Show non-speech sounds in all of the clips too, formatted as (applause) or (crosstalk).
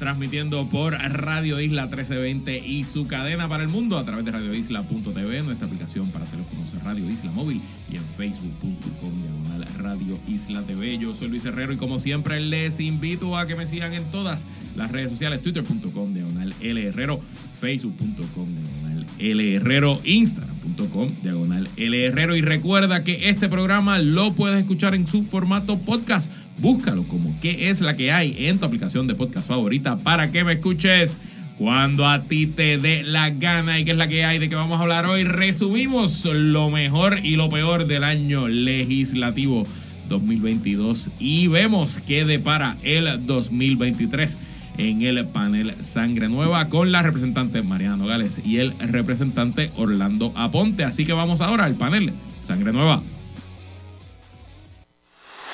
transmitiendo por Radio Isla 1320 y su cadena para el mundo a través de radioisla.tv, nuestra aplicación para teléfonos Radio Isla Móvil y en facebook.com diagonal Radio Isla TV. Yo soy Luis Herrero y como siempre les invito a que me sigan en todas las redes sociales, twitter.com diagonal L Herrero, facebook.com diagonal L Herrero, instagram.com diagonal L Herrero y recuerda que este programa lo puedes escuchar en su formato podcast. Búscalo como qué es la que hay en tu aplicación de podcast favorita para que me escuches cuando a ti te dé la gana y qué es la que hay de que vamos a hablar hoy. Resumimos lo mejor y lo peor del año legislativo 2022 y vemos qué depara el 2023 en el panel Sangre Nueva con la representante Mariana Nogales y el representante Orlando Aponte. Así que vamos ahora al panel Sangre Nueva.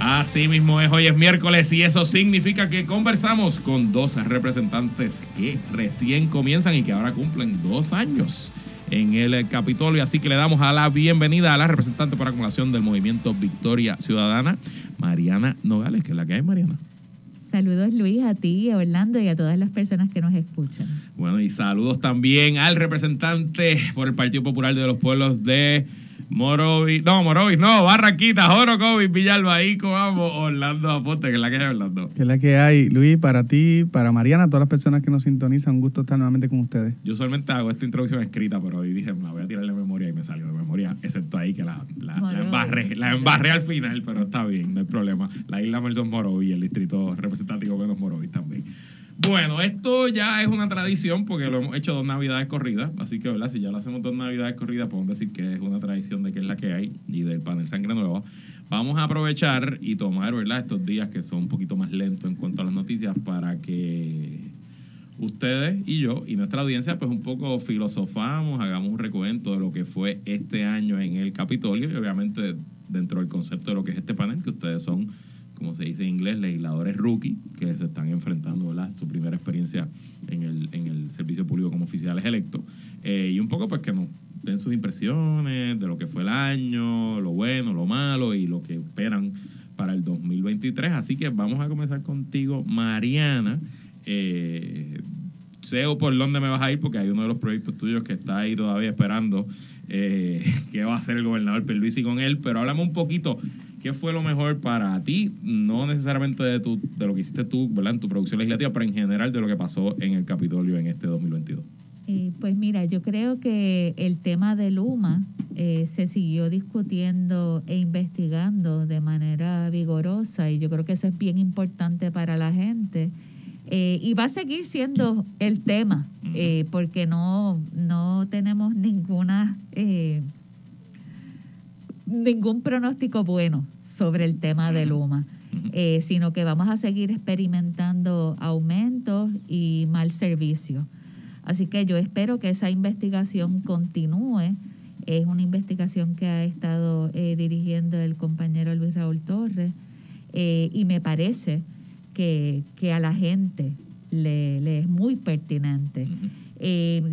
Así mismo es, hoy es miércoles y eso significa que conversamos con dos representantes que recién comienzan y que ahora cumplen dos años en el Capitolio. Así que le damos a la bienvenida a la representante por acumulación del movimiento Victoria Ciudadana, Mariana Nogales, que es la que hay, Mariana. Saludos Luis a ti, a Orlando y a todas las personas que nos escuchan. Bueno, y saludos también al representante por el Partido Popular de los Pueblos de Morovis, no, Morovis, no, Barranquita, Jorocovis, Villalba, ahí vamos, Orlando Aponte, que es la que hay, Orlando. Que es la que hay, Luis, para ti, para Mariana, todas las personas que nos sintonizan, un gusto estar nuevamente con ustedes. Yo usualmente hago esta introducción escrita, pero hoy dije, me la voy a tirar de memoria y me salió de memoria, excepto ahí que la, la, la embarré, la embarré al final, pero está bien, no hay problema. La isla Melton Morovis, el distrito representativo de los Morovis también. Bueno, esto ya es una tradición porque lo hemos hecho dos navidades corridas, así que ¿verdad? si ya lo hacemos dos navidades corridas, podemos decir que es una tradición de que es la que hay y del panel Sangre Nueva. Vamos a aprovechar y tomar ¿verdad? estos días que son un poquito más lentos en cuanto a las noticias para que ustedes y yo y nuestra audiencia pues un poco filosofamos, hagamos un recuento de lo que fue este año en el Capitolio y obviamente dentro del concepto de lo que es este panel, que ustedes son como se dice en inglés, legisladores rookie que se están enfrentando, ¿verdad? Su primera experiencia en el, en el servicio público como oficiales electos. Eh, y un poco pues que nos den sus impresiones de lo que fue el año, lo bueno, lo malo y lo que esperan para el 2023. Así que vamos a comenzar contigo, Mariana. Eh, sé por dónde me vas a ir porque hay uno de los proyectos tuyos que está ahí todavía esperando eh, (laughs) qué va a hacer el gobernador Perluisi con él, pero háblame un poquito ¿Qué fue lo mejor para ti? No necesariamente de, tu, de lo que hiciste tú, ¿verdad? En tu producción legislativa, pero en general de lo que pasó en el Capitolio en este 2022. Eh, pues mira, yo creo que el tema de Luma eh, se siguió discutiendo e investigando de manera vigorosa y yo creo que eso es bien importante para la gente. Eh, y va a seguir siendo el tema, eh, porque no, no tenemos ninguna ningún pronóstico bueno sobre el tema de Luma, eh, sino que vamos a seguir experimentando aumentos y mal servicio. Así que yo espero que esa investigación continúe. Es una investigación que ha estado eh, dirigiendo el compañero Luis Raúl Torres eh, y me parece que, a la gente le, es muy pertinente.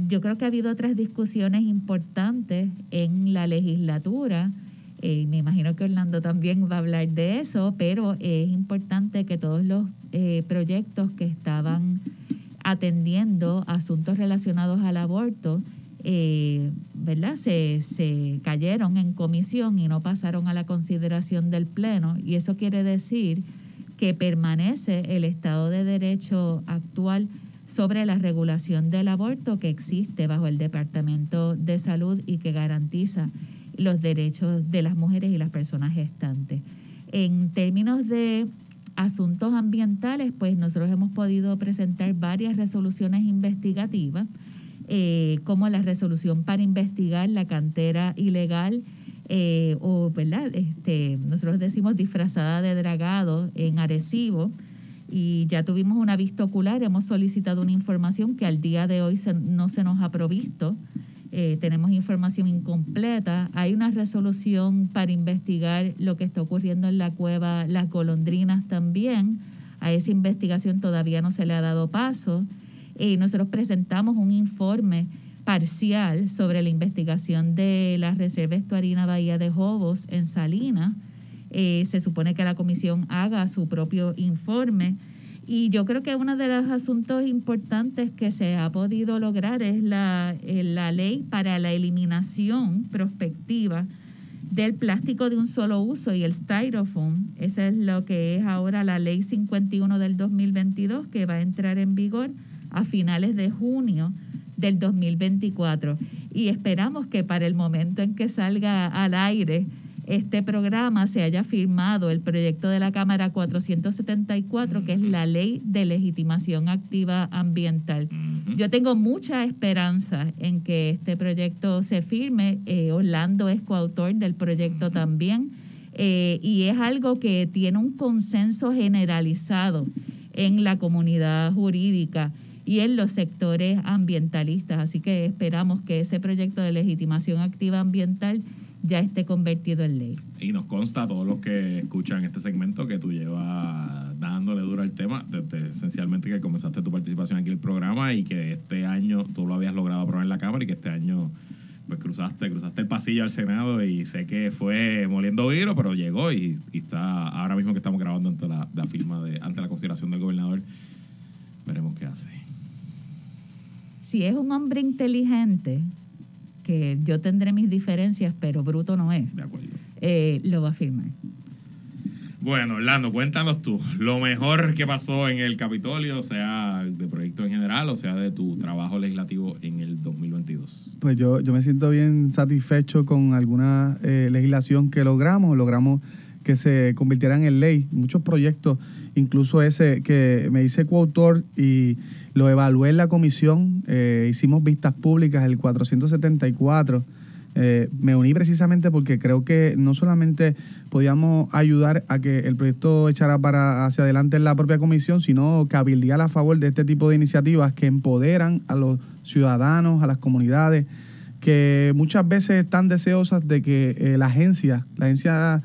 yo creo que ha habido otras discusiones importantes en la legislatura eh, me imagino que Orlando también va a hablar de eso, pero es importante que todos los eh, proyectos que estaban atendiendo asuntos relacionados al aborto, eh, ¿verdad? Se, se cayeron en comisión y no pasaron a la consideración del Pleno. Y eso quiere decir que permanece el Estado de Derecho actual sobre la regulación del aborto que existe bajo el Departamento de Salud y que garantiza los derechos de las mujeres y las personas gestantes. En términos de asuntos ambientales, pues nosotros hemos podido presentar varias resoluciones investigativas, eh, como la resolución para investigar la cantera ilegal eh, o, ¿verdad? Este, nosotros decimos disfrazada de dragado en Arecibo, y ya tuvimos una vista ocular, hemos solicitado una información que al día de hoy no se nos ha provisto. Eh, tenemos información incompleta. Hay una resolución para investigar lo que está ocurriendo en la cueva Las Golondrinas también. A esa investigación todavía no se le ha dado paso. Y nosotros presentamos un informe parcial sobre la investigación de la Reserva Estuarina Bahía de Jobos en Salinas eh, se supone que la comisión haga su propio informe. Y yo creo que uno de los asuntos importantes que se ha podido lograr es la, eh, la ley para la eliminación prospectiva del plástico de un solo uso y el styrofoam. Esa es lo que es ahora la ley 51 del 2022 que va a entrar en vigor a finales de junio del 2024. Y esperamos que para el momento en que salga al aire este programa se haya firmado el proyecto de la Cámara 474, que es la ley de legitimación activa ambiental. Yo tengo mucha esperanza en que este proyecto se firme. Eh, Orlando es coautor del proyecto también. Eh, y es algo que tiene un consenso generalizado en la comunidad jurídica y en los sectores ambientalistas. Así que esperamos que ese proyecto de legitimación activa ambiental ya esté convertido en ley. Y nos consta a todos los que escuchan este segmento que tú llevas dándole duro al tema, desde esencialmente que comenzaste tu participación aquí en el programa y que este año tú lo habías logrado aprobar en la Cámara y que este año pues cruzaste, cruzaste el pasillo al Senado y sé que fue moliendo vidrio, pero llegó y, está ahora mismo que estamos grabando ante la, la firma de, ante la consideración del gobernador, veremos qué hace. Si es un hombre inteligente, que yo tendré mis diferencias, pero bruto no es. De acuerdo. Eh, lo va a firmar. Bueno, Orlando, cuéntanos tú, lo mejor que pasó en el Capitolio, sea de proyecto en general, o sea de tu trabajo legislativo en el 2022. Pues yo, yo me siento bien satisfecho con alguna eh, legislación que logramos, logramos que se convirtieran en ley, muchos proyectos, incluso ese que me hice coautor y lo evalué en la comisión, eh, hicimos vistas públicas, el 474. Eh, me uní precisamente porque creo que no solamente podíamos ayudar a que el proyecto echara para hacia adelante en la propia comisión, sino cabildear a favor de este tipo de iniciativas que empoderan a los ciudadanos, a las comunidades, que muchas veces están deseosas de que eh, la agencia, la agencia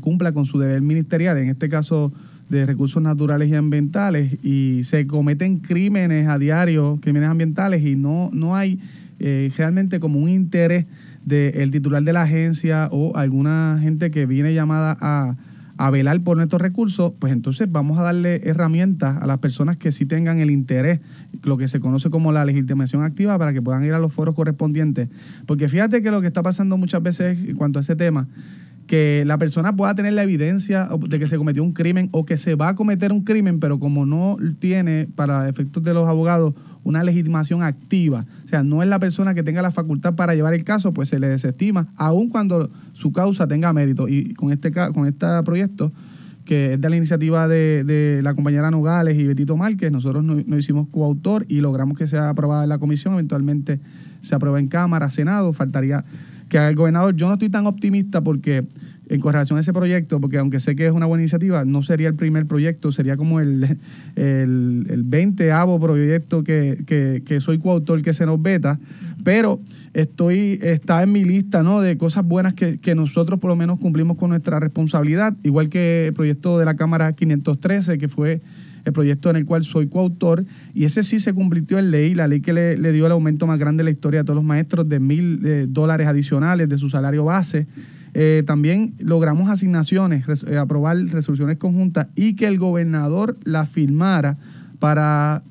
cumpla con su deber ministerial, en este caso de recursos naturales y ambientales y se cometen crímenes a diario, crímenes ambientales y no, no hay eh, realmente como un interés del titular de la agencia o alguna gente que viene llamada a, a velar por nuestros recursos, pues entonces vamos a darle herramientas a las personas que sí tengan el interés, lo que se conoce como la legitimación activa, para que puedan ir a los foros correspondientes. Porque fíjate que lo que está pasando muchas veces en cuanto a ese tema, que la persona pueda tener la evidencia de que se cometió un crimen o que se va a cometer un crimen, pero como no tiene, para efectos de los abogados, una legitimación activa, o sea, no es la persona que tenga la facultad para llevar el caso, pues se le desestima, aun cuando su causa tenga mérito. Y con este, con este proyecto, que es de la iniciativa de, la compañera Nogales y Betito Márquez, nosotros nos no hicimos coautor y logramos que sea aprobada en la comisión, eventualmente se aprueba en Cámara, Senado, faltaría que el gobernador, yo no estoy tan optimista porque en correlación a ese proyecto, porque aunque sé que es una buena iniciativa, no sería el primer proyecto, sería como el, el, el 20 proyecto que, que, que, soy coautor que se nos veta, pero estoy, está en mi lista ¿no? de cosas buenas que, que nosotros por lo menos cumplimos con nuestra responsabilidad, igual que el proyecto de la Cámara 513, que fue el proyecto en el cual soy coautor, y ese sí se convirtió en ley, la ley que le, dio el aumento más grande de la historia a todos los maestros de mil eh, dólares adicionales de su salario base. Eh, también logramos asignaciones, eh, aprobar resoluciones conjuntas y que el gobernador la firmara para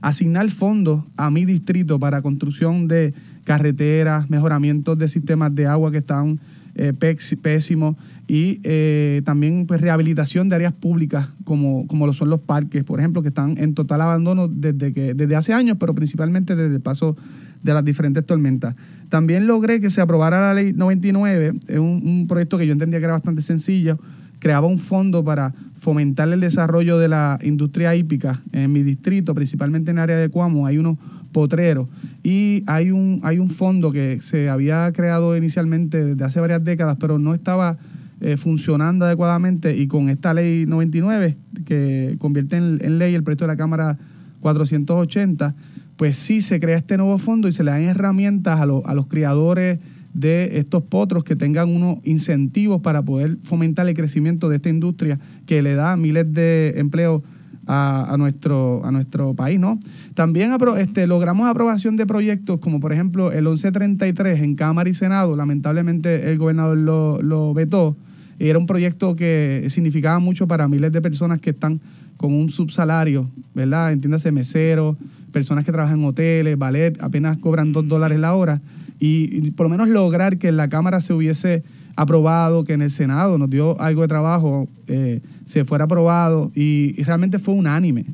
asignar fondos a mi distrito para construcción de carreteras, mejoramientos de sistemas de agua que estaban eh, pésimo y eh, también pues rehabilitación de áreas públicas como, como lo son los parques, por ejemplo, que están en total abandono desde, que, desde hace años, pero principalmente desde el paso de las diferentes tormentas. También logré que se aprobara la ley 99, es un, un proyecto que yo entendía que era bastante sencillo, creaba un fondo para fomentar el desarrollo de la industria hípica en mi distrito, principalmente en el área de Cuamo, hay unos potreros y hay un, hay un fondo que se había creado inicialmente desde hace varias décadas, pero no estaba eh, funcionando adecuadamente y con esta ley 99, que convierte en, ley el proyecto de la Cámara 480, pues sí se crea este nuevo fondo y se le dan herramientas a, a los criadores de estos potros que tengan unos incentivos para poder fomentar el crecimiento de esta industria que le da miles de empleos a, nuestro, a nuestro país, ¿no? También este, logramos aprobación de proyectos como por ejemplo el 1133 en Cámara y Senado, lamentablemente el gobernador lo, vetó, era un proyecto que significaba mucho para miles de personas que están con un subsalario, ¿verdad? Entiéndase, meseros, personas que trabajan en hoteles, ballet, apenas cobran dos dólares la hora. Y, por lo menos lograr que en la Cámara se hubiese aprobado, que en el Senado nos dio algo de trabajo, eh, se fuera aprobado y, realmente fue unánime.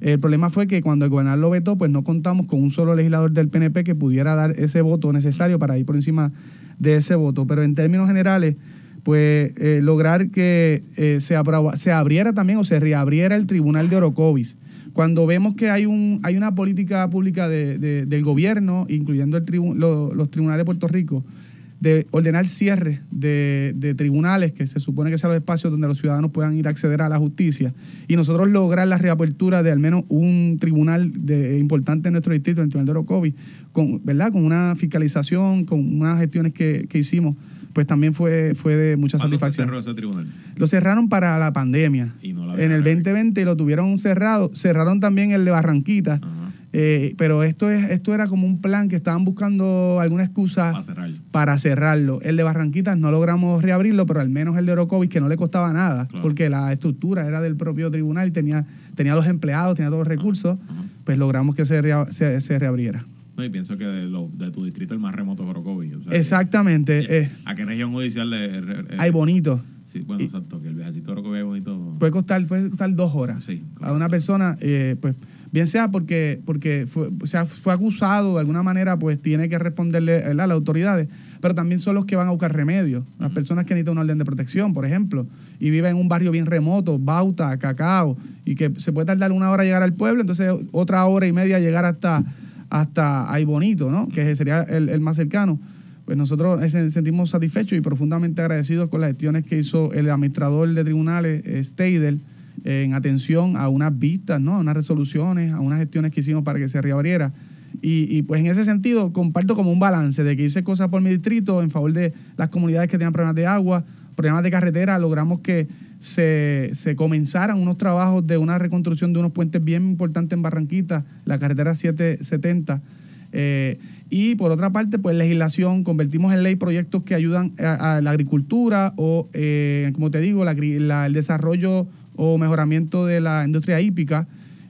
El problema fue que cuando el gobernador lo vetó, pues no contamos con un solo legislador del PNP que pudiera dar ese voto necesario para ir por encima de ese voto. Pero en términos generales, pues eh, lograr que eh, se, se abriera también o se reabriera el tribunal de Orocovis. Cuando vemos que hay, un, hay una política pública del gobierno, incluyendo el los tribunales de Puerto Rico, de ordenar cierre de, tribunales, que se supone que sean los espacios donde los ciudadanos puedan ir a acceder a la justicia, y nosotros lograr la reapertura de al menos un tribunal de, importante en nuestro distrito, el Tribunal de Orocovis, con, ¿verdad? con una fiscalización, con unas gestiones que, que hicimos pues también fue, fue de mucha satisfacción. cerró ese tribunal? Lo cerraron para la pandemia. en el 2020 lo tuvieron cerrado. Cerraron también el de Barranquita. Eh, pero esto es esto era como un plan que estaban buscando alguna excusa para, cerrarlo. El de Barranquitas no logramos reabrirlo, pero al menos el de Orocovis, que no le costaba nada, porque la estructura era del propio tribunal, tenía, tenía los empleados, tenía todos los recursos, pues logramos que se, se reabriera. No, y pienso que de, tu distrito el más remoto es Orocovi. Exactamente. Eh. ¿A qué región judicial le, hay bonito? Sí, bueno, exacto, que el viajecito de Orocovi es bonito. Puede costar, puede costar dos horas. Sí, a una persona, eh, pues, bien sea porque, porque fue, o sea, fue acusado de alguna manera, pues tiene que responderle a las autoridades, pero también son los que van a buscar remedios. Las personas que necesitan una orden de protección, por ejemplo, y viven en un barrio bien remoto, Bauta, Cacao, y que se puede tardar una hora llegar al pueblo, entonces otra hora y media llegar hasta hasta Ay Bonito, ¿no? que sería el, más cercano. Pues nosotros sentimos satisfechos y profundamente agradecidos con las gestiones que hizo el administrador de tribunales, Steidel, en atención a unas vistas, ¿no? a unas resoluciones, a unas gestiones que hicimos para que se reabriera. Y, pues en ese sentido comparto como un balance de que hice cosas por mi distrito en favor de las comunidades que tenían problemas de agua, problemas de carretera, logramos que se, se, comenzaran unos trabajos de una reconstrucción de unos puentes bien importantes en Barranquita, la carretera 770. Eh, y por otra parte, pues legislación, convertimos en ley proyectos que ayudan a, la agricultura o, eh, como te digo, el desarrollo o mejoramiento de la industria hípica.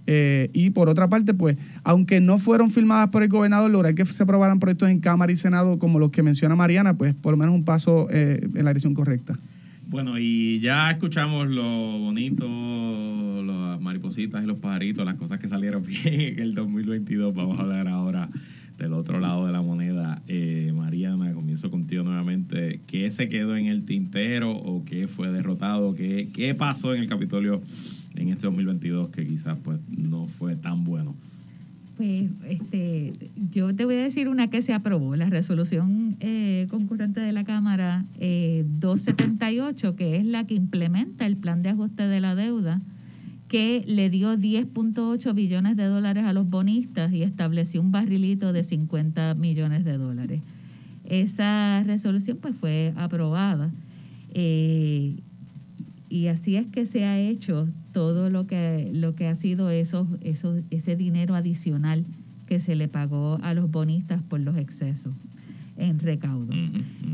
Eh, y por otra parte, pues, aunque no fueron firmadas por el gobernador, lograr que se aprobaran proyectos en Cámara y Senado como los que menciona Mariana, pues por lo menos un paso en la dirección correcta. Bueno, y ya escuchamos lo bonito, las maripositas y los pajaritos, las cosas que salieron (laughs) bien en el 2022. Vamos a hablar ahora del otro lado de la moneda. Eh, Mariana, comienzo contigo nuevamente. ¿Qué se quedó en el tintero o qué fue derrotado? ¿Qué, qué pasó en el Capitolio en este 2022 que quizás pues no fue tan bueno? Pues este, yo te voy a decir una que se aprobó, la resolución eh, concurrente de la Cámara 278, eh, que es la que implementa el plan de ajuste de la deuda, que le dio 10.8 billones de dólares a los bonistas y estableció un barrilito de 50 millones de dólares. Esa resolución pues fue aprobada. Eh, y así es que se ha hecho todo lo que, lo que ha sido esos, esos, ese dinero adicional que se le pagó a los bonistas por los excesos en recaudo.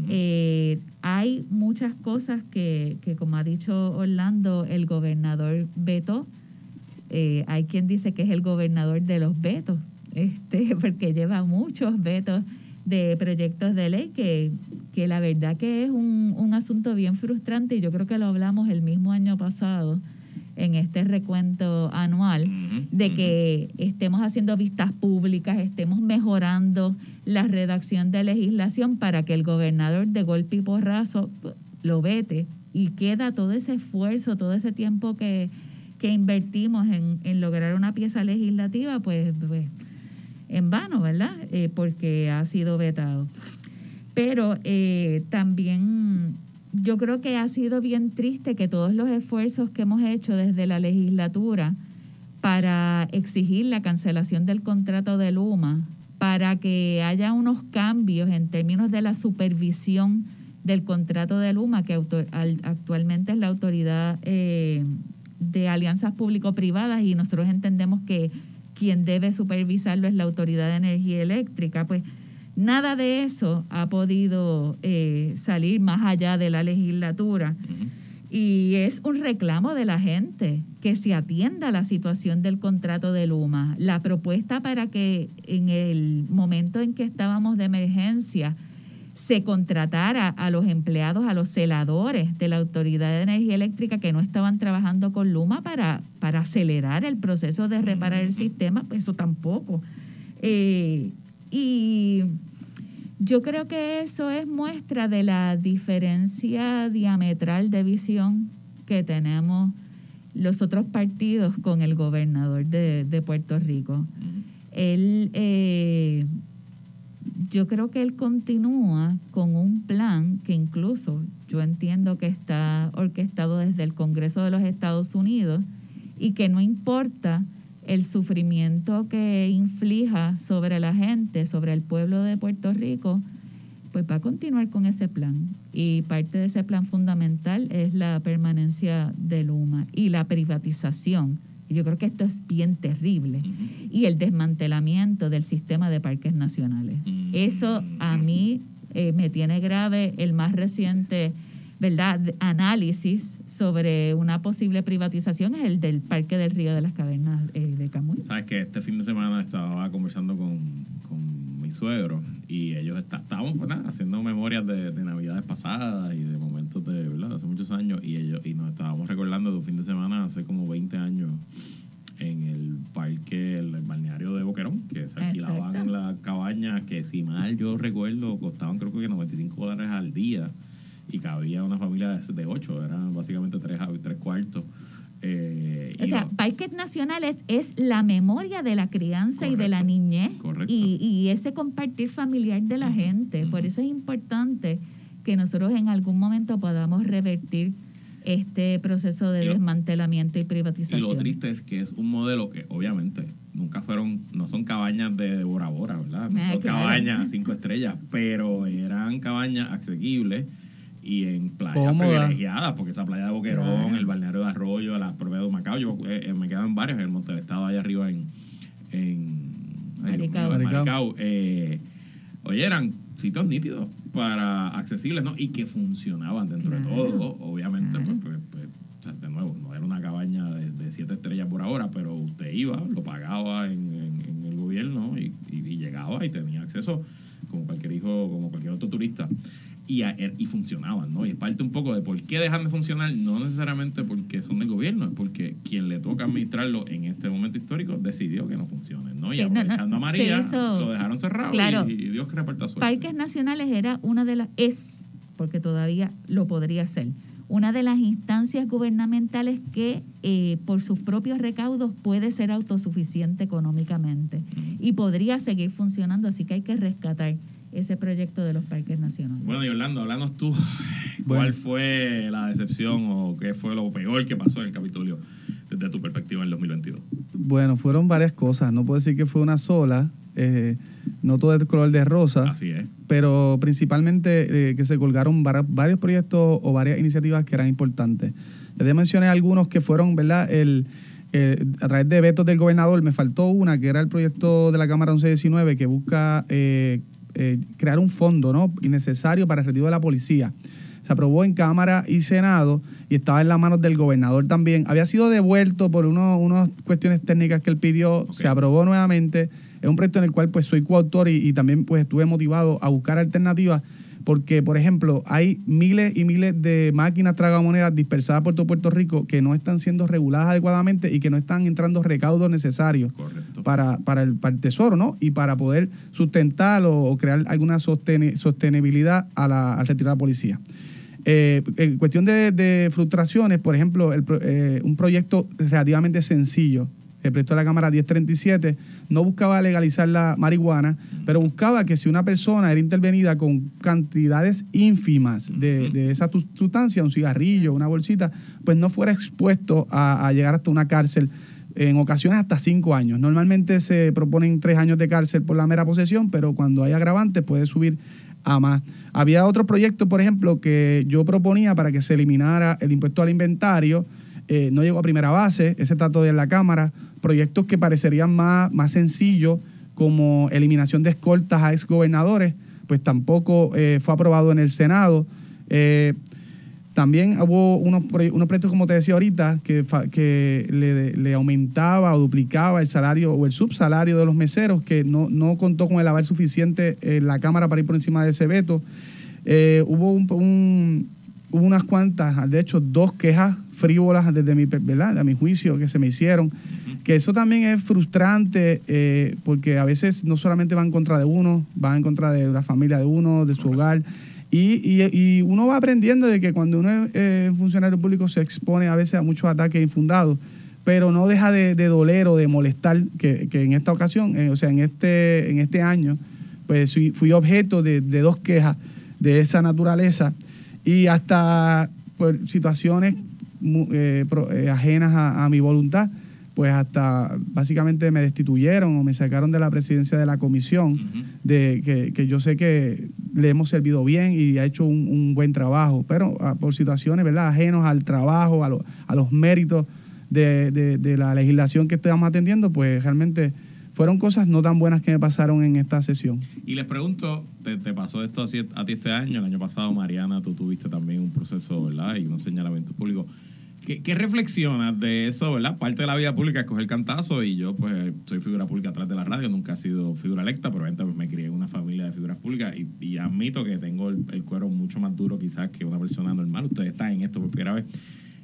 Eh, hay muchas cosas que, que, como ha dicho Orlando, el gobernador vetó. Eh, hay quien dice que es el gobernador de los vetos, este, (laughs) porque lleva muchos vetos de proyectos de ley que que la verdad que es un, un asunto bien frustrante y yo creo que lo hablamos el mismo año pasado en este recuento anual, de que estemos haciendo vistas públicas, estemos mejorando la redacción de legislación para que el gobernador de golpe y porrazo lo vete y queda todo ese esfuerzo, todo ese tiempo que, invertimos en, lograr una pieza legislativa, pues, pues en vano, ¿verdad? Eh, porque ha sido vetado. Pero eh, también yo creo que ha sido bien triste que todos los esfuerzos que hemos hecho desde la legislatura para exigir la cancelación del contrato de Luma, para que haya unos cambios en términos de la supervisión del contrato de Luma, que actualmente es la autoridad eh, de alianzas público-privadas y nosotros entendemos que quien debe supervisarlo es la Autoridad de Energía Eléctrica, pues nada de eso ha podido eh, salir más allá de la legislatura. Y es un reclamo de la gente que se atienda la situación del contrato de Luma. La propuesta para que en el momento en que estábamos de emergencia, se contratara a los empleados, a los celadores de la Autoridad de Energía Eléctrica que no estaban trabajando con Luma para, para acelerar el proceso de reparar el sistema, pues eso tampoco. Eh, y yo creo que eso es muestra de la diferencia diametral de visión que tenemos los otros partidos con el gobernador de, de Puerto Rico. Él eh, yo creo que él continúa con un plan que incluso yo entiendo que está orquestado desde el Congreso de los Estados Unidos y que no importa el sufrimiento que inflija sobre la gente, sobre el pueblo de Puerto Rico, pues va a continuar con ese plan. Y parte de ese plan fundamental es la permanencia de Luma y la privatización yo creo que esto es bien terrible. Y el desmantelamiento del sistema de parques nacionales. Eso a mí eh, me tiene grave el más reciente ¿verdad? análisis sobre una posible privatización es el del Parque del Río de las Cavernas eh, de Camuy. Sabes que este fin de semana estaba conversando con, con mi suegro y ellos estábamos pues, haciendo memorias de, Navidades pasadas y de momentos de, ¿verdad? hace muchos años y ellos y nos estábamos recordando de un fin de semana hace como 20 años en el parque, el, balneario de Boquerón, que se alquilaban las cabañas que si mal yo recuerdo costaban creo que 95 dólares al día y cabía una familia de, de ocho, eran básicamente tres, tres cuartos. Eh, o sea, parques nacionales es la memoria de la crianza y de la niñez y, y, ese compartir familiar de la gente. Por eso es importante que nosotros en algún momento podamos revertir este proceso de desmantelamiento y privatización. Y lo triste es que es un modelo que obviamente nunca fueron, no son cabañas de Bora Bora, ¿verdad? No ah, son cabañas cinco estrellas, pero eran cabañas asequibles y en playas privilegiadas, porque esa playa de Boquerón, el balneario de Arroyo, la propia de Macao, yo eh, eh, me quedo en varios, en el Monte del Estado allá arriba en, en Maricao. Eh, oye, eran sitios nítidos para accesibles, ¿no? Y que funcionaban dentro de todo, obviamente, pues, pues, pues de nuevo, no era una cabaña de, siete estrellas por ahora, pero usted iba, lo pagaba en, el gobierno y, y, llegaba y tenía acceso como cualquier hijo, como cualquier otro turista y, er, y funcionaban, ¿no? Y es parte un poco de por qué dejan de funcionar, no necesariamente porque son del gobierno, es porque quien le toca administrarlo en este momento histórico decidió que no funcionen, ¿no? y aprovechando a María, lo dejaron cerrado y, Dios que reparta suerte. Parques Nacionales era una de las, es, porque todavía lo podría ser, una de las instancias gubernamentales que eh, por sus propios recaudos puede ser autosuficiente económicamente y podría seguir funcionando, así que hay que rescatar ese proyecto de los parques nacionales. Bueno, y Orlando, háblanos tú, ¿cuál fue la decepción o qué fue lo peor que pasó en el Capitolio desde tu perspectiva en el 2022? Bueno, fueron varias cosas, no puedo decir que fue una sola, eh, no todo el color de rosa, Así es. pero principalmente eh, que se colgaron varios proyectos o varias iniciativas que eran importantes. Les mencioné algunos que fueron, ¿verdad? El, a través de vetos del gobernador, me faltó una, que era el proyecto de la Cámara 1119, que busca eh, eh, crear un fondo ¿no? innecesario para el retiro de la policía. Se aprobó en Cámara y Senado y estaba en las manos del gobernador también. Había sido devuelto por unas cuestiones técnicas que él pidió, se aprobó nuevamente. Es un proyecto en el cual pues soy coautor y, y también pues estuve motivado a buscar alternativas porque, por ejemplo, hay miles y miles de máquinas tragamonedas dispersadas por todo Puerto Rico que no están siendo reguladas adecuadamente y que no están entrando recaudos necesarios para, para, el, para, el, tesoro, ¿no? Y para poder sustentar o, crear alguna sostenibilidad a la, al retirar la policía. Eh, en cuestión de, frustraciones, por ejemplo, eh, un proyecto relativamente sencillo, el proyecto de la Cámara 1037, no buscaba legalizar la marihuana, pero buscaba que si una persona era intervenida con cantidades ínfimas de, esa sustancia, un cigarrillo, una bolsita, pues no fuera expuesto a, a llegar hasta una cárcel en ocasiones hasta cinco años. Normalmente se proponen tres años de cárcel por la mera posesión, pero cuando hay agravantes puede subir a más. Había otro proyecto, por ejemplo, que yo proponía para que se eliminara el impuesto al inventario. Eh, no llegó a primera base, ese trato de la Cámara. Proyectos que parecerían más, más sencillos, como eliminación de escoltas a exgobernadores, pues tampoco eh, fue aprobado en el Senado. Eh, también hubo unos, unos proyectos, como te decía ahorita, que, que le, aumentaba o duplicaba el salario o el subsalario de los meseros, que no, no contó con el aval suficiente en la Cámara para ir por encima de ese veto. Eh, hubo, un, unas cuantas, de hecho, dos quejas frívolas desde mi, ¿verdad? De mi juicio que se me hicieron, que eso también es frustrante eh, porque a veces no solamente van en contra de uno, van en contra de la familia de uno, de su hogar. Y, uno va aprendiendo de que cuando uno es eh, funcionario público se expone a veces a muchos ataques infundados, pero no deja de, doler o de molestar que, en esta ocasión, eh, o sea, en este, en este año, pues fui, objeto de, dos quejas de esa naturaleza y hasta por situaciones eh, ajenas a mi voluntad pues hasta básicamente me destituyeron o me sacaron de la presidencia de la comisión, de que, yo sé que le hemos servido bien y ha hecho un, buen trabajo, pero ah, por situaciones, ¿verdad?, ajenos al trabajo, a, los méritos de, la legislación que estamos atendiendo, pues realmente fueron cosas no tan buenas que me pasaron en esta sesión. Y les pregunto, ¿te, pasó esto a ti este año? El año pasado, Mariana, tú tuviste también un proceso, ¿verdad? Y unos señalamientos públicos. ¿Qué, reflexionas de eso, verdad? Parte de la vida pública es coger cantazo y yo pues soy figura pública atrás de la radio, nunca he sido figura electa, pero pues, me crié en una familia de figuras públicas y, admito que tengo el, cuero mucho más duro quizás que una persona normal. Ustedes están en esto por primera vez.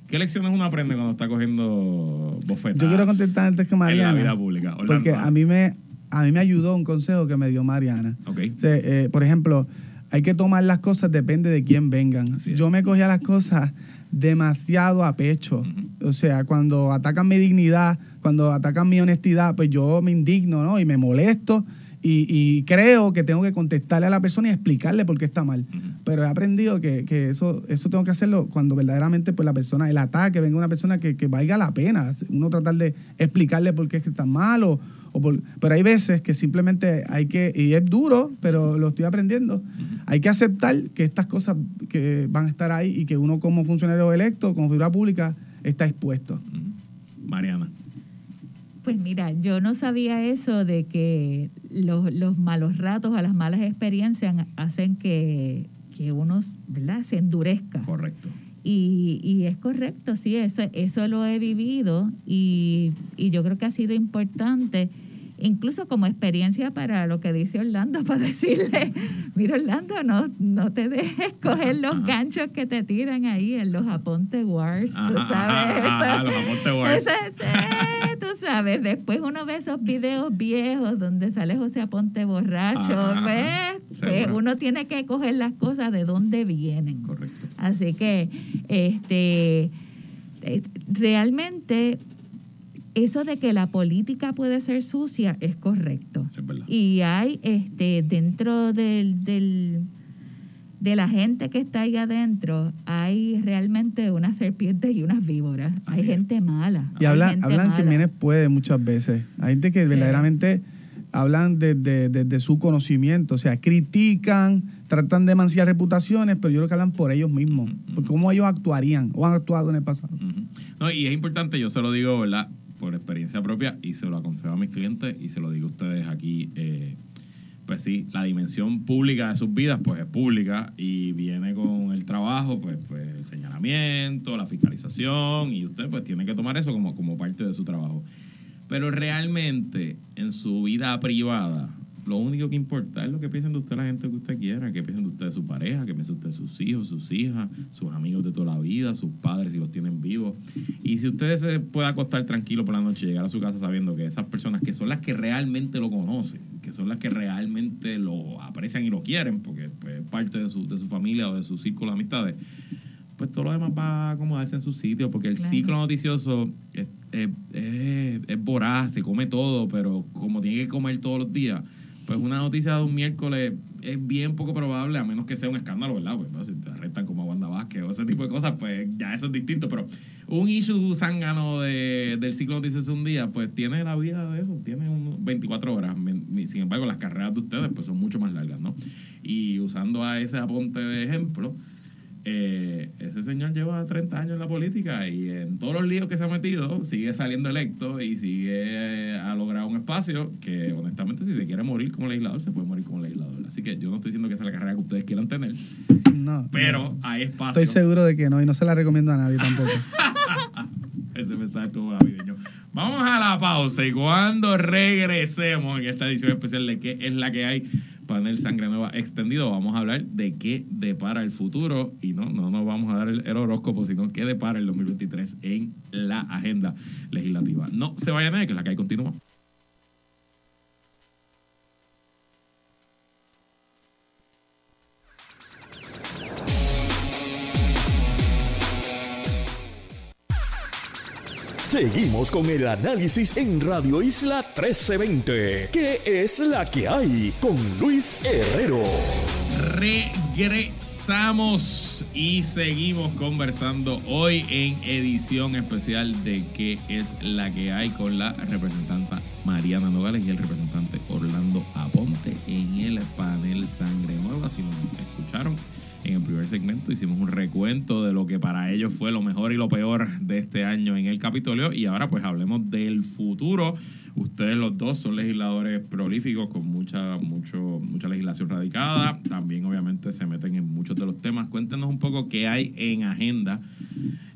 ¿Qué lecciones uno aprende cuando está cogiendo bofetas? Yo quiero contestar antes que Mariana. En la vida pública. porque a mí, me, a mí me ayudó un consejo que me dio Mariana. Okay. Eh, por ejemplo, hay que tomar las cosas, depende de quién vengan. Yo me cogía las cosas demasiado a pecho. O sea, cuando atacan mi dignidad, cuando atacan mi honestidad, pues yo me indigno, ¿no? Y me molesto y, creo que tengo que contestarle a la persona y explicarle por qué está mal. Pero he aprendido que, eso, eso tengo que hacerlo cuando verdaderamente pues la persona, el ataque, venga una persona que, que valga la pena. Uno tratar de explicarle por qué es que está mal o, pero hay veces que simplemente hay que, y es duro, pero lo estoy aprendiendo, hay que aceptar que estas cosas que van a estar ahí y que uno como funcionario electo, como figura pública, está expuesto. Mariana. Pues mira, yo no sabía eso de que los, los malos ratos o las malas experiencias hacen que, que uno ¿verdad? se endurezca. Correcto. Y, y, es correcto, sí, eso, eso lo he vivido y, y yo creo que ha sido importante incluso como experiencia para lo que dice Orlando, (laughs) para decirle, mira Orlando, no, no te dejes coger los ganchos que te tiran ahí en los Aponte Wars, tú sabes. los Aponte Wars. Tú sabes, después uno ve esos videos viejos donde sale José Aponte borracho, ¿ves? Pues uno tiene que coger las cosas de dónde vienen. Correcto. Así que, este, eh, realmente eso de que la política puede ser sucia es correcto. y hay este dentro del, del, de la gente que está ahí adentro, hay realmente unas serpientes y unas víboras. hay gente mala. Y hablan, hablan que viene puede muchas veces. Hay gente que verdaderamente hablan desde de, su conocimiento, o sea, critican, tratan de manciar reputaciones, pero yo creo que hablan por ellos mismos, por cómo ellos actuarían o han actuado en el pasado. No, y es importante, yo se lo digo, ¿verdad? por experiencia propia y se lo aconsejo a mis clientes y se lo digo a ustedes aquí. Eh, pues sí, la dimensión pública de sus vidas pues es pública y viene con el trabajo, pues, pues el señalamiento, la fiscalización y usted pues tiene que tomar eso como, como parte de su trabajo. Pero realmente en su vida privada, lo único que importa es lo que piensen de usted la gente que usted quiera, que piensen de usted su pareja, que piensen de usted sus hijos, sus hijas, sus amigos de toda la vida, sus padres si los tienen vivos. Y si usted se puede acostar tranquilo por la noche y llegar a su casa sabiendo que esas personas que son las que realmente lo conocen, que son las que realmente lo aprecian y lo quieren, porque pues, es parte de su, de su familia o de su círculo de amistades, pues todo lo demás va a acomodarse en su sitio, porque el ciclo noticioso es, es, voraz, se come todo, pero como tiene que comer todos los días, pues una noticia de un miércoles es bien poco probable, a menos que sea un escándalo, ¿verdad? Pues, si te arrestan como a Wanda Vázquez o ese tipo de cosas, pues ya eso es distinto, pero un issue zángano de, del ciclo noticioso un día, pues tiene la vida de eso, tiene un 24 horas. Sin embargo, las carreras de ustedes pues son mucho más largas, ¿no? Y usando a ese aponte de ejemplo, eh, ese señor lleva 30 años en la política y en todos los líos que se ha metido sigue saliendo electo y sigue ha logrado un espacio que honestamente si se quiere morir como legislador se puede morir como legislador. Así que yo no estoy diciendo que esa es la carrera que ustedes quieran tener. No. Pero hay espacio. Estoy seguro de que no y no se la recomiendo a nadie tampoco. (laughs) ese mensaje estuvo navideño. Vamos a la pausa y cuando regresemos en esta edición especial de qué es la que hay panel Sangre Nueva extendido, vamos a hablar de qué depara el futuro y no, no nos vamos a dar el, horóscopo, sino qué depara el 2023 en la agenda legislativa. No se vayan a que la hay continúa. Seguimos con el análisis en Radio Isla 1320. ¿Qué es la que hay? Con Luis Herrero. Regresamos y seguimos conversando hoy en edición especial de ¿Qué es la que hay? con la representante Mariana Nogales y el representante Orlando Aponte en el panel Sangre Nueva. Si nos escucharon en el primer segmento hicimos un recuento de lo que para ellos fue lo mejor y lo peor de este año en el Capitolio y ahora pues hablemos del futuro. Ustedes los dos son legisladores prolíficos con mucha, mucho, mucha legislación radicada. También obviamente se meten en muchos de los temas. Cuéntenos un poco qué hay en agenda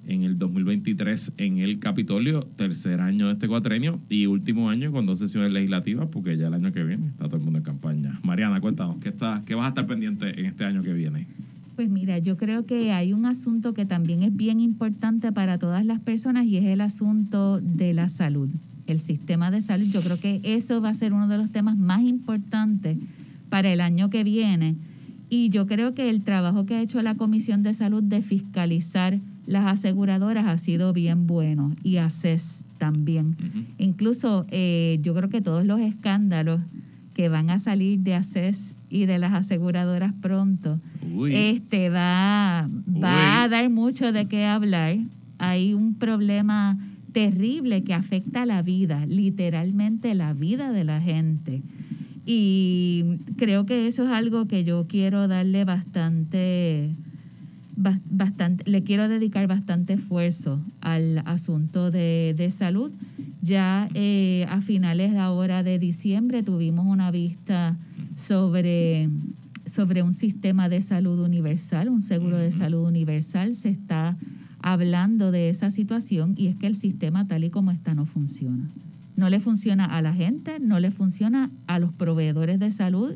en el 2023 en el Capitolio, tercer año de este cuatrenio y último año con dos sesiones legislativas, porque ya el año que viene está todo el mundo en campaña. Mariana, cuéntanos, ¿qué, está, qué vas a estar pendiente en este año que viene? Pues mira, yo creo que hay un asunto que también es bien importante para todas las personas y es el asunto de la salud, el sistema de salud. Yo creo que eso va a ser uno de los temas más importantes para el año que viene. Y yo creo que el trabajo que ha hecho la Comisión de Salud de fiscalizar las aseguradoras ha sido bien bueno y ACES también. Incluso eh, yo creo que todos los escándalos que van a salir de ACES y de las aseguradoras pronto, este va, va a dar mucho de qué hablar. Hay un problema terrible que afecta la vida, literalmente la vida de la gente. Y creo que eso es algo que yo quiero darle bastante, bastante le quiero dedicar bastante esfuerzo al asunto de, de salud. Ya eh, a finales de ahora de diciembre tuvimos una vista sobre, sobre un sistema de salud universal, un seguro de salud universal. Se está hablando de esa situación y es que el sistema tal y como está no funciona. No le funciona a la gente, no le funciona a los proveedores de salud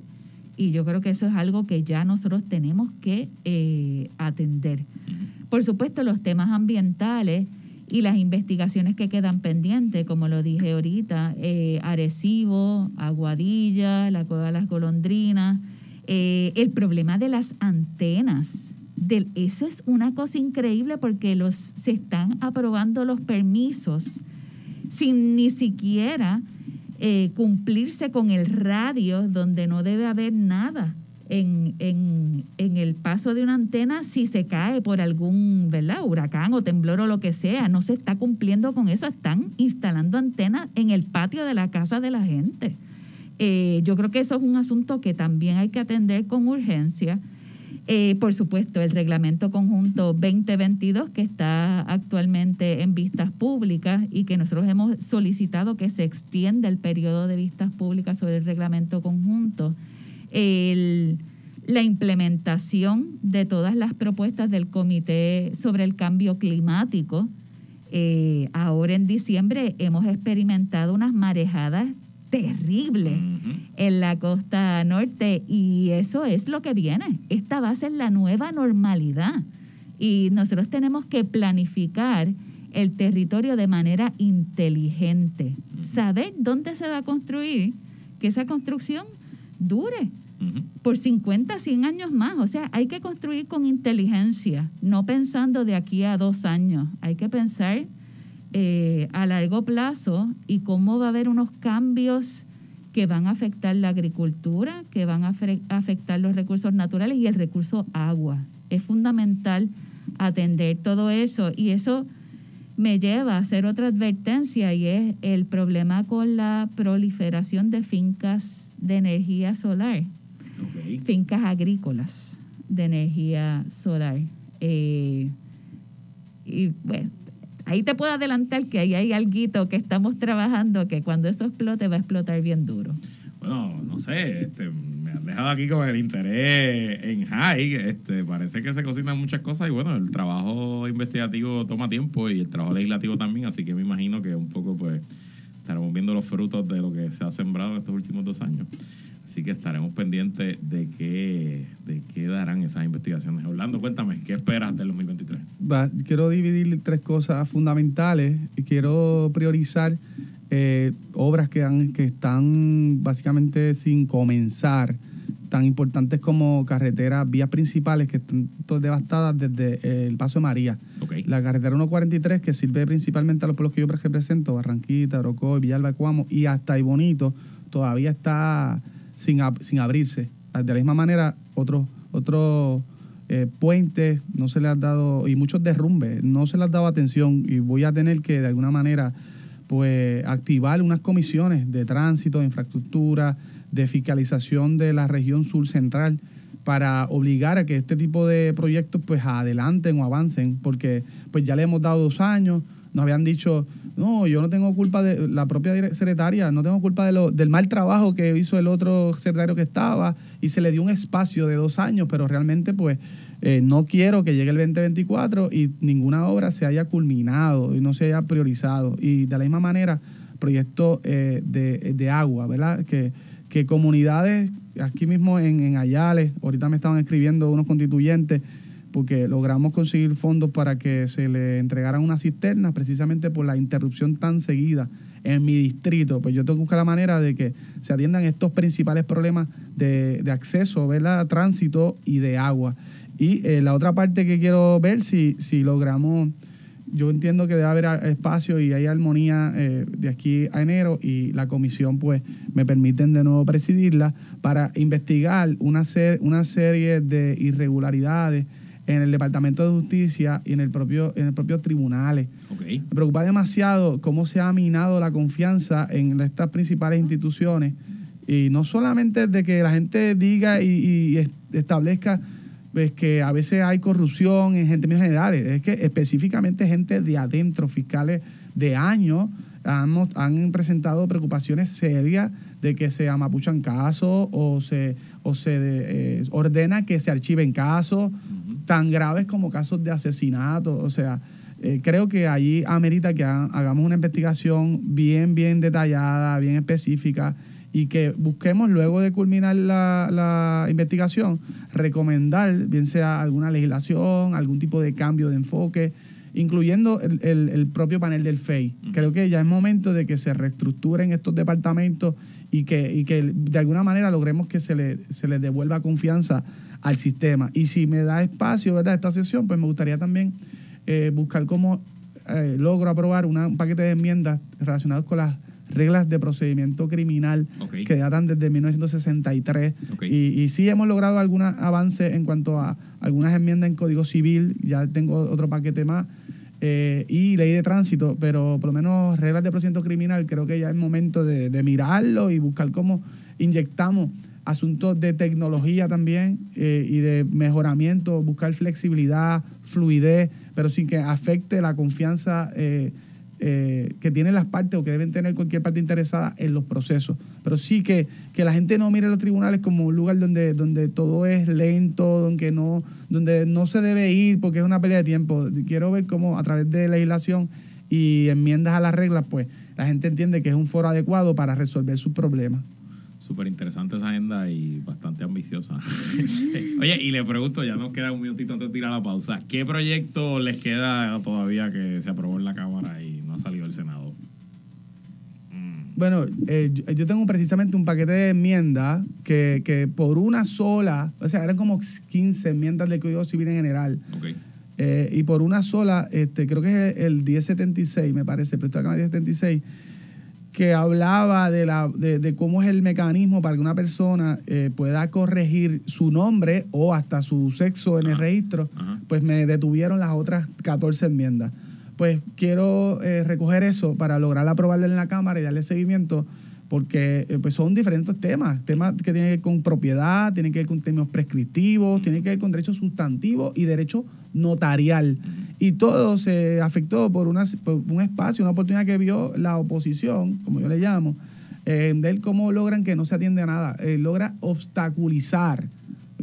y yo creo que eso es algo que ya nosotros tenemos que eh, atender. Por supuesto, los temas ambientales y las investigaciones que quedan pendientes, como lo dije ahorita, eh, Arecibo, Aguadilla, la Cueva de las Golondrinas, eh, el problema de las antenas. Eso es una cosa increíble porque los, se están aprobando los permisos sin ni siquiera eh, cumplirse con el radio donde no debe haber nada en, en, en, el paso de una antena si se cae por algún ¿verdad? huracán o temblor o lo que sea. No se está cumpliendo con eso. Están instalando antenas en el patio de la casa de la gente. Eh, yo creo que eso es un asunto que también hay que atender con urgencia. Eh, por supuesto, el reglamento conjunto 2022 que está actualmente en vistas públicas y que nosotros hemos solicitado que se extienda el periodo de vistas públicas sobre el reglamento conjunto la implementación de todas las propuestas del Comité sobre el Cambio Climático. Eh, ahora en diciembre hemos experimentado unas marejadas terrible en la costa norte y eso es lo que viene. Esta va a ser la nueva normalidad y nosotros tenemos que planificar el territorio de manera inteligente, saber dónde se va a construir, que esa construcción dure por 50, 100 años más. O sea, hay que construir con inteligencia, no pensando de aquí a dos años. Hay que pensar eh, a largo plazo y cómo va a haber unos cambios que van a afectar la agricultura, que van a afectar los recursos naturales y el recurso agua. Es fundamental atender todo eso y eso me lleva a hacer otra advertencia y es el problema con la proliferación de fincas de energía solar, fincas agrícolas de energía solar. Eh, y bueno, ahí te puedo adelantar que ahí hay algo que estamos trabajando que cuando esto explote va a explotar bien duro. Bueno, no sé, este, dejado aquí con el interés en high. Este, parece que se cocinan muchas cosas y bueno, el trabajo investigativo toma tiempo y el trabajo legislativo también, así que me imagino que un poco pues estaremos viendo los frutos de lo que se ha sembrado en estos últimos dos años. Así que estaremos pendientes de qué, de qué darán esas investigaciones. Orlando, cuéntame, ¿qué esperas del 2023? quiero dividir tres cosas fundamentales y quiero priorizar eh, obras que, han, que están básicamente sin comenzar tan importantes como carreteras, vías principales que están todas devastadas desde el Paso de María. La carretera 143 que sirve principalmente a los pueblos que yo represento, Barranquita, Orocoy, Villalba, Cuamo y hasta Bonito, todavía está sin, sin abrirse. De la misma manera, otros otros eh, puentes no se le ha dado, y muchos derrumbes, no se les ha dado atención y voy a tener que de alguna manera pues activar unas comisiones de tránsito, de infraestructura, de fiscalización de la región sur central para obligar a que este tipo de proyectos pues adelanten o avancen, porque pues ya le hemos dado dos años, nos habían dicho, no, yo no tengo culpa de la propia secretaria, no tengo culpa de lo, del mal trabajo que hizo el otro secretario que estaba y se le dio un espacio de dos años, pero realmente pues eh, no quiero que llegue el 2024 y ninguna obra se haya culminado y no se haya priorizado. Y de la misma manera, proyectos eh, de, de agua, ¿verdad? Que que comunidades, aquí mismo en, en Ayales, ahorita me estaban escribiendo unos constituyentes, porque logramos conseguir fondos para que se le entregaran una cisterna precisamente por la interrupción tan seguida en mi distrito. Pues yo tengo que buscar la manera de que se atiendan estos principales problemas de, de acceso, ¿verdad? tránsito y de agua. Y eh, la otra parte que quiero ver si, si logramos yo entiendo que debe haber espacio y hay armonía eh, de aquí a enero y la comisión pues me permiten de nuevo presidirla para investigar una, una serie de irregularidades en el Departamento de Justicia y en el propio en el propio tribunales. Me preocupa demasiado cómo se ha minado la confianza en estas principales instituciones y no solamente de que la gente diga y, y establezca pues que a veces hay corrupción en gente en generales, es que específicamente gente de adentro, fiscales de años, han, han presentado preocupaciones serias de que se amapuchan casos o se, o se eh, ordena que se archiven casos tan graves como casos de asesinato. O sea, eh, creo que allí amerita que hagamos una investigación bien, bien detallada, bien específica y que busquemos luego de culminar la, investigación, recomendar, bien sea alguna legislación, algún tipo de cambio de enfoque, incluyendo el, propio panel del FEI. Creo que ya es momento de que se reestructuren estos departamentos y que, y que de alguna manera logremos que se le, se les devuelva confianza al sistema. Y si me da espacio, ¿verdad?, esta sesión, pues me gustaría también eh, buscar cómo eh, logro aprobar un paquete de enmiendas relacionados con las reglas de procedimiento criminal que datan desde 1963. Y, y, sí hemos logrado algún avance en cuanto a algunas enmiendas en Código Civil, ya tengo otro paquete más, eh, y ley de tránsito, pero por lo menos reglas de procedimiento criminal, creo que ya es momento de, de mirarlo y buscar cómo inyectamos asuntos de tecnología también eh, y de mejoramiento, buscar flexibilidad, fluidez, pero sin que afecte la confianza. Eh, eh, que tienen las partes o que deben tener cualquier parte interesada en los procesos. Pero sí que, que la gente no mire los tribunales como un lugar donde, donde todo es lento, donde no, donde no se debe ir porque es una pelea de tiempo. Quiero ver cómo a través de legislación y enmiendas a las reglas, pues la gente entiende que es un foro adecuado para resolver sus problemas. Súper interesante esa agenda y bastante ambiciosa. (laughs) Oye, y le pregunto, ya nos queda un minutito antes de tirar la pausa, ¿qué proyecto les queda todavía que se aprobó en la Cámara y ha salido del Senado? Mm. Bueno, eh, yo tengo precisamente un paquete de enmiendas que, que, por una sola, o sea, eran como 15 enmiendas del Código Civil en general. Okay. Eh, y por una sola, este, creo que es el 1076, me parece, pero está acá 1076 que hablaba de, la, de, cómo es el mecanismo para que una persona eh, pueda corregir su nombre o hasta su sexo en el registro, pues me detuvieron las otras 14 enmiendas. Pues quiero eh, recoger eso para lograr aprobarlo en la Cámara y darle seguimiento porque eh, pues son diferentes temas, temas que tienen que ver con propiedad, tienen que ver con términos prescriptivos, tienen que ver con derechos sustantivos y derecho notarial. Y todo se afectó por, una, un espacio, una oportunidad que vio la oposición, como yo le llamo, eh, de cómo logran que no se atiende a nada, eh, logra obstaculizar.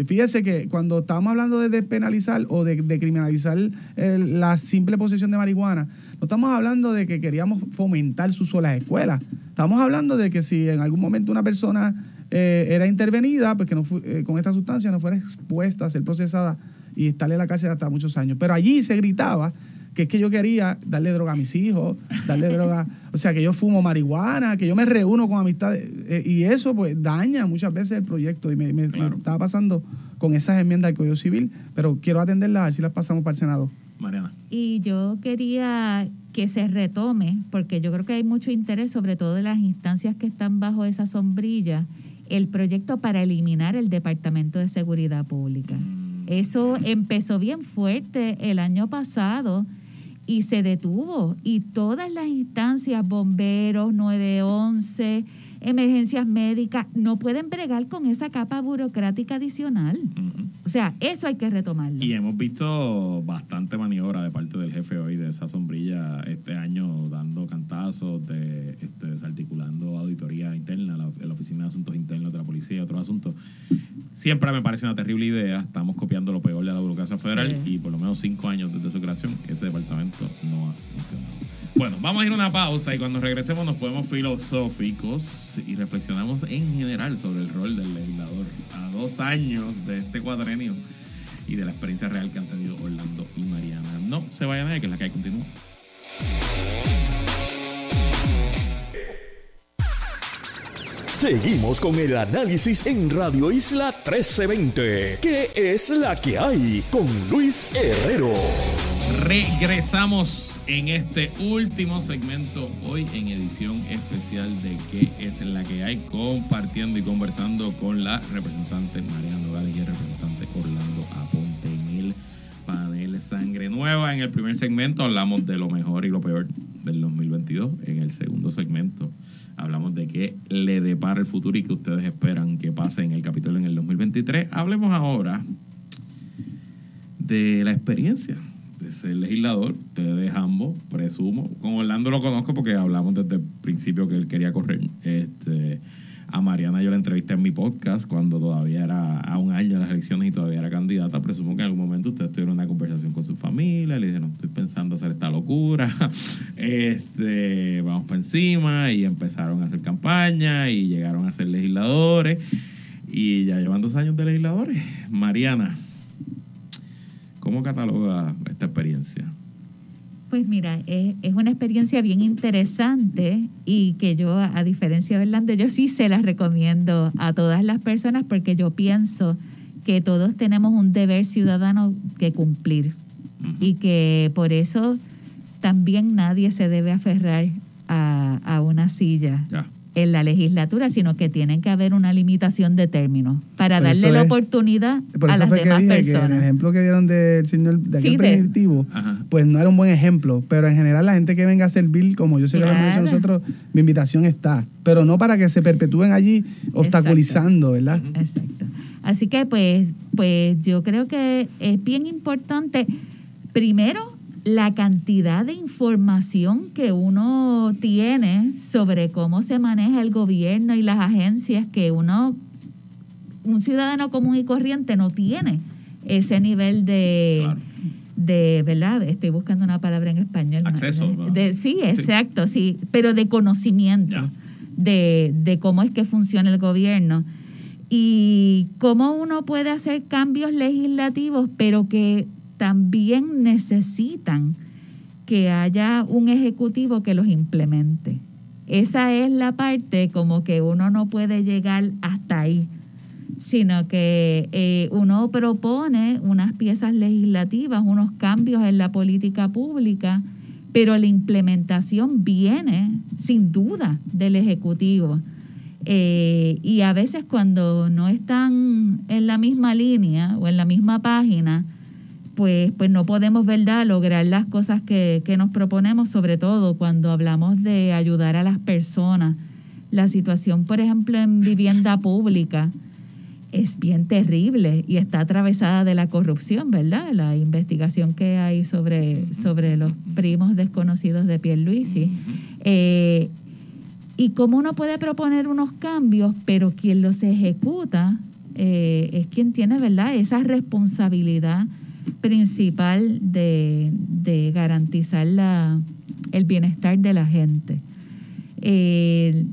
Fíjese que cuando estamos hablando de despenalizar o de, criminalizar la simple posesión de marihuana, no estamos hablando de que queríamos fomentar su uso en las escuelas. Estamos hablando de que si en algún momento una persona eh, era intervenida, pues que no con esta sustancia no fuera expuesta a ser procesada y estarle en la cárcel hasta muchos años. Pero allí se gritaba que es que yo quería darle droga a mis hijos, darle droga, o sea, que yo fumo marihuana, que yo me reúno con amistades, eh, y eso pues daña muchas veces el proyecto, y me, estaba pasando con esas enmiendas del Código Civil, pero quiero atenderlas, a ver si las pasamos para el Senado. Mariana. Y yo quería que se retome, porque yo creo que hay mucho interés, sobre todo de las instancias que están bajo esa sombrilla, el proyecto para eliminar el Departamento de Seguridad Pública. Mm. Eso empezó bien fuerte el año pasado y se detuvo. Y todas las instancias, bomberos, 911, emergencias médicas, no pueden bregar con esa capa burocrática adicional. O sea, eso hay que retomarlo. Y hemos visto bastante maniobra de parte del jefe hoy de esa sombrilla este año dando cantazos, de, este, desarticulando auditoría interna, la, la Oficina de Asuntos Internos de la Policía y otros asuntos. Siempre me parece una terrible idea. Estamos copiando lo peor de la burocracia federal y por lo menos cinco años desde su creación ese departamento no ha funcionado. Bueno, vamos a ir a una pausa y cuando regresemos nos podemos filosóficos y reflexionamos en general sobre el rol del legislador a dos años de este cuadrenio y de la experiencia real que han tenido Orlando y Mariana. No se vayan a ver, que es la que hay continúa. Seguimos con el análisis en Radio Isla 1320. ¿Qué es la que hay? Con Luis Herrero. Regresamos en este último segmento hoy en edición especial de ¿Qué es la que hay? Compartiendo y conversando con la representante Mariana Nogales y el representante Orlando Aponte en el panel Sangre Nueva. En el primer segmento hablamos de lo mejor y lo peor del 2022. En el segundo segmento hablamos de qué le depara el futuro y qué ustedes esperan que pase en el capítulo en el 2023. Hablemos ahora de la experiencia de ser legislador. Ustedes ambos, presumo. Con Orlando lo conozco porque hablamos desde el principio que él quería correr. Este, a Mariana yo la entrevisté en mi podcast cuando todavía era a un año de las elecciones y todavía era candidata. Presumo que en algún momento ustedes tuvieron una conversación con su familia, le dijeron, estoy pensando hacer esta locura, (laughs) este, vamos para encima y empezaron a hacer campaña y llegaron a ser legisladores y ya llevan dos años de legisladores. Mariana, ¿cómo cataloga esta experiencia? Pues mira, es, una experiencia bien interesante y que yo, a diferencia de Orlando, yo sí se las recomiendo a todas las personas porque yo pienso que todos tenemos un deber ciudadano que cumplir y que por eso también nadie se debe aferrar a, una silla en la legislatura, sino que tienen que haber una limitación de términos para darle la oportunidad a las demás personas. el ejemplo que dieron del señor de aquel primitivo, pues no era un buen ejemplo, pero en general la gente que venga a servir, como yo sé que lo hemos dicho nosotros, mi invitación está, pero no para que se perpetúen allí obstaculizando, ¿verdad? Exacto. Así que pues, pues yo creo que es bien importante, primero, la cantidad de información que uno tiene sobre cómo se maneja el gobierno y las agencias que uno, un ciudadano común y corriente no tiene ese nivel de, de, ¿verdad? Estoy buscando una palabra en español. Acceso. De, sí, exacto, sí, pero de conocimiento de, de cómo es que funciona el gobierno y cómo uno puede hacer cambios legislativos, pero que también necesitan que haya un ejecutivo que los implemente. Esa es la parte como que uno no puede llegar hasta ahí sino que eh, uno propone unas piezas legislativas, unos cambios en la política pública, pero la implementación viene sin duda del Ejecutivo. Eh, y a veces cuando no están en la misma línea o en la misma página, pues, pues no podemos ¿verdad? lograr las cosas que, que nos proponemos, sobre todo cuando hablamos de ayudar a las personas. La situación, por ejemplo, en vivienda pública, es bien terrible y está atravesada de la corrupción, ¿verdad? La investigación que hay sobre, sobre los primos desconocidos de Pierluisi. Eh, y cómo uno puede proponer unos cambios, pero quien los ejecuta eh, es quien tiene, ¿verdad? Esa responsabilidad principal de, garantizar la, el bienestar de la gente. El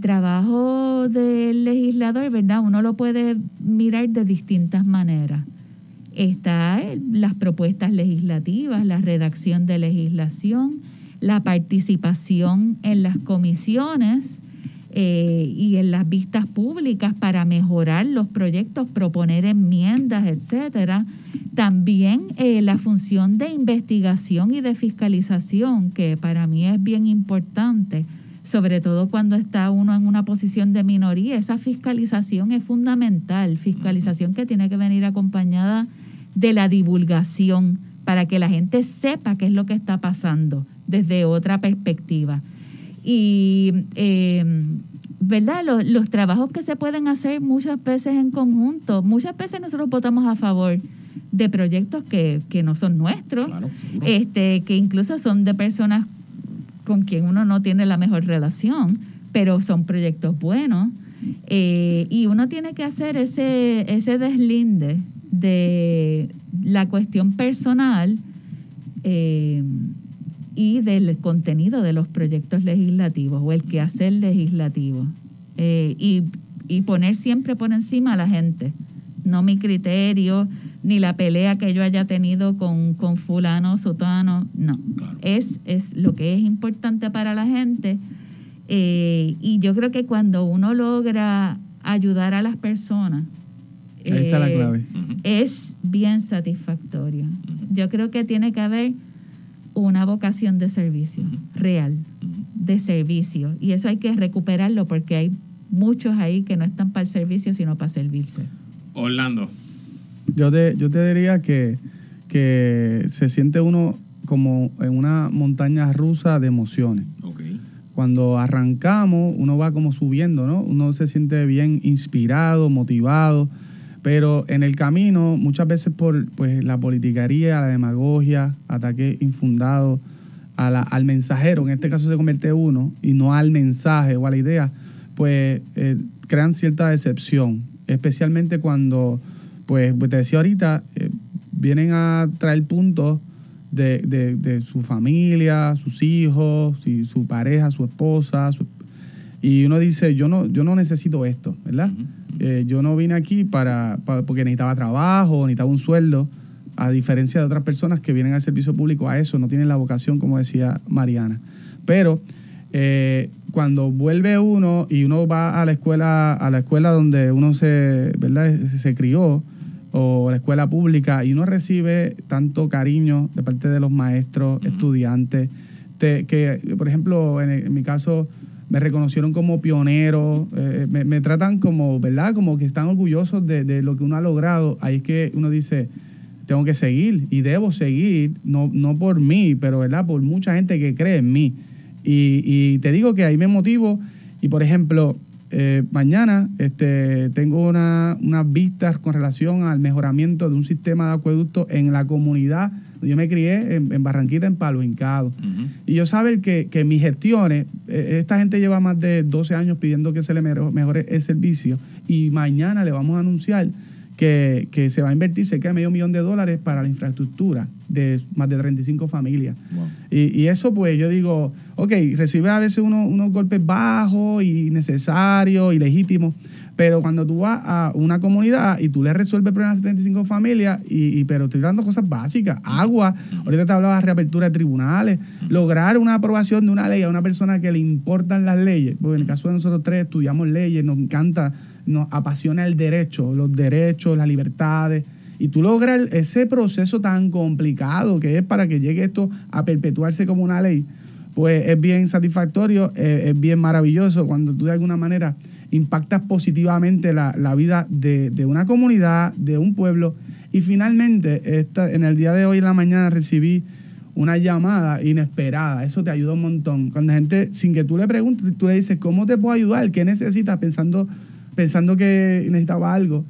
trabajo del legislador, ¿verdad? Uno lo puede mirar de distintas maneras. Está las propuestas legislativas, la redacción de legislación, la participación en las comisiones eh, y en las vistas públicas para mejorar los proyectos, proponer enmiendas, etcétera. También eh, la función de investigación y de fiscalización, que para mí es bien importante sobre todo cuando está uno en una posición de minoría. Esa fiscalización es fundamental, fiscalización que tiene que venir acompañada de la divulgación para que la gente sepa qué es lo que está pasando desde otra perspectiva. Y, em, ¿verdad? Los, trabajos que se pueden hacer muchas veces en conjunto, muchas veces nosotros votamos a favor de proyectos que, que no son nuestros, este, que incluso son de personas con quien uno no tiene la mejor relación, pero son proyectos buenos. Eh, y uno tiene que hacer ese, ese deslinde de la cuestión personal eh, y del contenido de los proyectos legislativos o el quehacer legislativo. Eh, y, y poner siempre por encima a la gente, no mi criterio, ni la pelea que yo haya tenido con, con fulano, sotano, no. Es, es lo que es importante para la gente. Eh, y yo creo que cuando uno logra ayudar a las personas, Ahí está la eh, clave. es bien satisfactorio. Yo creo que tiene que haber una vocación de servicio real, de servicio. Y eso hay que recuperarlo porque hay muchos ahí que no están para el servicio, sino para servirse. Orlando. Yo te, yo te diría que, que se siente uno como en una montaña rusa de emociones. Cuando arrancamos, uno va como subiendo, ¿no? Uno se siente bien inspirado, motivado, pero en el camino, muchas veces por pues, la politicaría, la demagogia, ataque infundado a la, al mensajero, en este caso se convierte uno, y no al mensaje o a la idea, pues eh, crean cierta decepción, especialmente cuando pues, pues, te decía ahorita, eh, vienen a traer puntos de, de, su familia, sus hijos, su pareja, su esposa, y uno dice, yo no, yo no necesito esto, ¿verdad? Eh, yo no vine aquí para, porque necesitaba trabajo, necesitaba un sueldo, a diferencia de otras personas que vienen al servicio público a eso, no tienen la vocación, como decía Mariana. Pero eh, cuando vuelve uno y uno va a la escuela, a la escuela donde uno se, ¿verdad? se crió, o la escuela pública y uno recibe tanto cariño de parte de los maestros, estudiantes, que por ejemplo en, mi caso me reconocieron como pionero, eh, me, tratan como, ¿verdad? Como que están orgullosos de, lo que uno ha logrado. Ahí es que uno dice, tengo que seguir y debo seguir, no, no por mí, pero ¿verdad? Por mucha gente que cree en mí. Y, y te digo que ahí me motivo y por ejemplo, eh, mañana este, tengo unas vistas con relación al mejoramiento de un sistema de acueducto en la comunidad. Yo me crié en, Barranquita, en Palo Hincado. Y yo saber que, que mis gestiones, eh, esta gente lleva más de 12 años pidiendo que se le mejore el servicio y mañana le vamos a anunciar que, que, se va a invertir cerca de medio millón de dólares para la infraestructura de más de 35 familias. Y, y, eso pues yo digo, ok, recibe a veces uno, unos golpes bajos y necesarios y legítimos, pero cuando tú vas a una comunidad y tú le resuelves problemas a 35 familias, y, pero estoy dando cosas básicas, agua, ahorita te hablaba de reapertura de tribunales, lograr una aprobación de una ley a una persona que le importan las leyes, porque en el caso de nosotros tres estudiamos leyes, nos encanta nos apasiona el derecho, los derechos, las libertades. Y tú logras ese proceso tan complicado que es para que llegue esto a perpetuarse como una ley, pues es bien satisfactorio, eh, es bien maravilloso cuando tú de alguna manera impactas positivamente la, vida de, una comunidad, de un pueblo. Y finalmente, esta, en el día de hoy en la mañana recibí una llamada inesperada. Eso te ayuda un montón. Cuando la gente, sin que tú le preguntes, tú le dices, ¿cómo te puedo ayudar? ¿Qué necesitas? Pensando pensando que necesitaba algo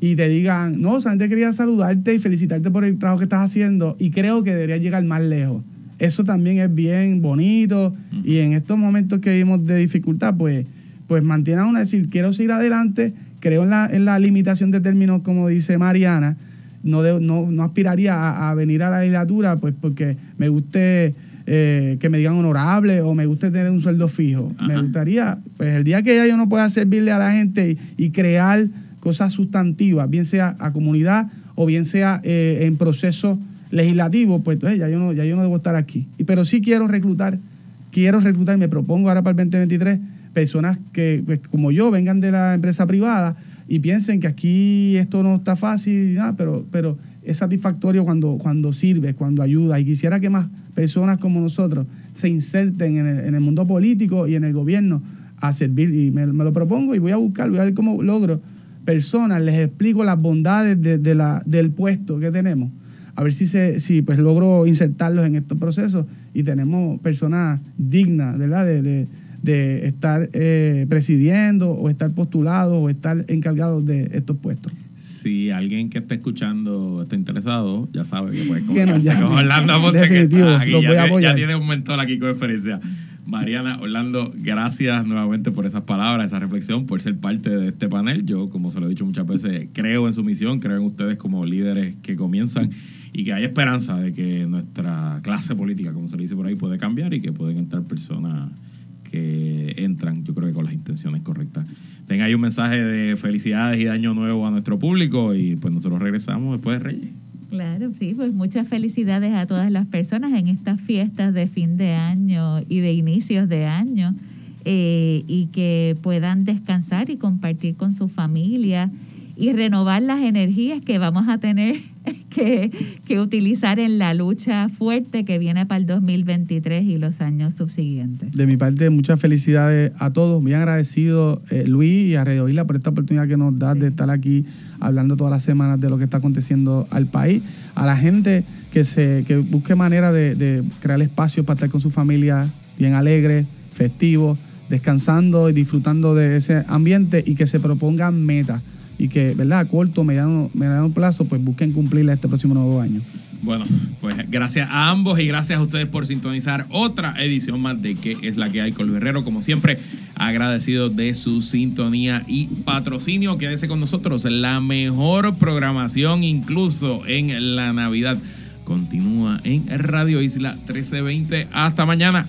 y te digan, no, solamente quería saludarte y felicitarte por el trabajo que estás haciendo y creo que debería llegar más lejos. Eso también es bien bonito y en estos momentos que vivimos de dificultad, pues, pues mantiene a uno a decir, quiero seguir adelante, creo en la, en la limitación de términos, como dice Mariana, no, no, no aspiraría a, a, venir a la legislatura, pues porque me guste eh, que me digan honorable o me gusta tener un sueldo fijo. Me gustaría, pues el día que ya yo no pueda servirle a la gente y, crear cosas sustantivas, bien sea a comunidad o bien sea eh, en proceso legislativo, pues ya, yo no, ya yo no debo estar aquí. Y, pero sí quiero reclutar, quiero reclutar, me propongo ahora para el 2023, personas que, pues, como yo, vengan de la empresa privada y piensen que aquí esto no está fácil, nada, pero, pero es satisfactorio cuando, cuando sirve, cuando ayuda. Y quisiera que más personas como nosotros se inserten en el, mundo político y en el gobierno a servir. Y me, lo propongo y voy a buscar, voy a ver cómo logro personas, les explico las bondades de, la, del puesto que tenemos. A ver si, se, si pues logro insertarlos en estos procesos y tenemos personas dignas, ¿verdad? De, de, estar eh, presidiendo o estar postulados o estar encargados de estos puestos si alguien que está escuchando está interesado, ya sabe que puede comunicarse con Orlando que ya, tiene un mentor aquí con experiencia. Mariana, Orlando, gracias nuevamente por esas palabras, esa reflexión, por ser parte de este panel. Yo, como se lo he dicho muchas veces, creo en su misión, creo en ustedes como líderes que comienzan y que hay esperanza de que nuestra clase política, como se le dice por ahí, puede cambiar y que pueden entrar personas que entran, yo creo que con las intenciones correctas. Tenga ahí un mensaje de felicidades y de año nuevo a nuestro público y pues nosotros regresamos después de Reyes. Claro, sí, pues muchas felicidades a todas las personas en estas fiestas de fin de año y de inicios de año eh, y que puedan descansar y compartir con su familia y renovar las energías que vamos a tener (laughs) que, que, utilizar en la lucha fuerte que viene para el 2023 y los años subsiguientes. De mi parte, muchas felicidades a todos. Muy agradecido, eh, Luis y a Radio Isla, por esta oportunidad que nos da de estar aquí hablando todas las semanas de lo que está aconteciendo al país. A la gente que, se, que busque manera de, de crear espacios para estar con su familia bien alegre, festivo, descansando y disfrutando de ese ambiente y que se propongan metas y que, ¿verdad? A corto, mediano, mediano plazo, pues busquen cumplirla este próximo nuevo año. Bueno, pues gracias a ambos y gracias a ustedes por sintonizar otra edición más de que es la que hay con Luis Herrero. Como siempre, agradecido de su sintonía y patrocinio. Quédese con nosotros. La mejor programación, incluso en la Navidad, continúa en Radio Isla 1320. Hasta mañana.